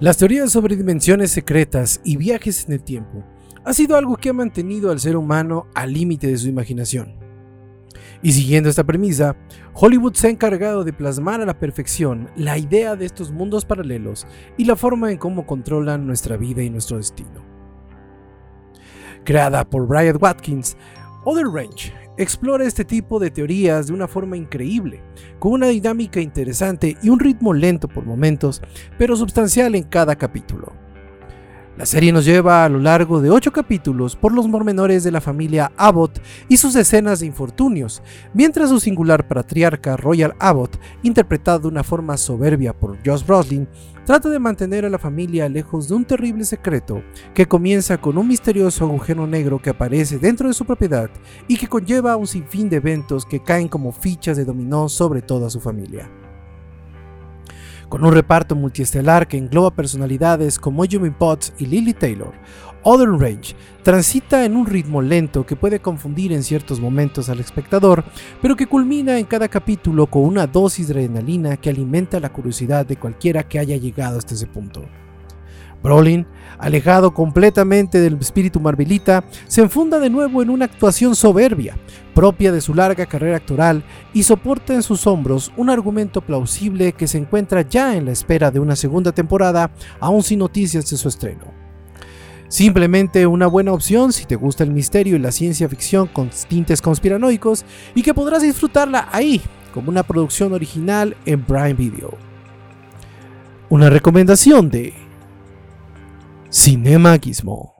Las teorías sobre dimensiones secretas y viajes en el tiempo ha sido algo que ha mantenido al ser humano al límite de su imaginación. Y siguiendo esta premisa, Hollywood se ha encargado de plasmar a la perfección la idea de estos mundos paralelos y la forma en cómo controlan nuestra vida y nuestro destino. Creada por Brian Watkins, Other Range explora este tipo de teorías de una forma increíble, con una dinámica interesante y un ritmo lento por momentos, pero sustancial en cada capítulo. La serie nos lleva a lo largo de ocho capítulos por los pormenores de la familia Abbott y sus escenas de infortunios, mientras su singular patriarca Royal Abbott, interpretado de una forma soberbia por Josh Brolin, trata de mantener a la familia lejos de un terrible secreto que comienza con un misterioso agujero negro que aparece dentro de su propiedad y que conlleva un sinfín de eventos que caen como fichas de dominó sobre toda su familia. Con un reparto multiestelar que engloba personalidades como Jimmy Potts y Lily Taylor, Other Range transita en un ritmo lento que puede confundir en ciertos momentos al espectador, pero que culmina en cada capítulo con una dosis de adrenalina que alimenta la curiosidad de cualquiera que haya llegado hasta ese punto. Brolin, alejado completamente del espíritu marvelita, se enfunda de nuevo en una actuación soberbia, propia de su larga carrera actoral, y soporta en sus hombros un argumento plausible que se encuentra ya en la espera de una segunda temporada, aún sin noticias de su estreno. Simplemente una buena opción si te gusta el misterio y la ciencia ficción con tintes conspiranoicos y que podrás disfrutarla ahí, como una producción original en Prime Video. Una recomendación de Cinema Gizmo.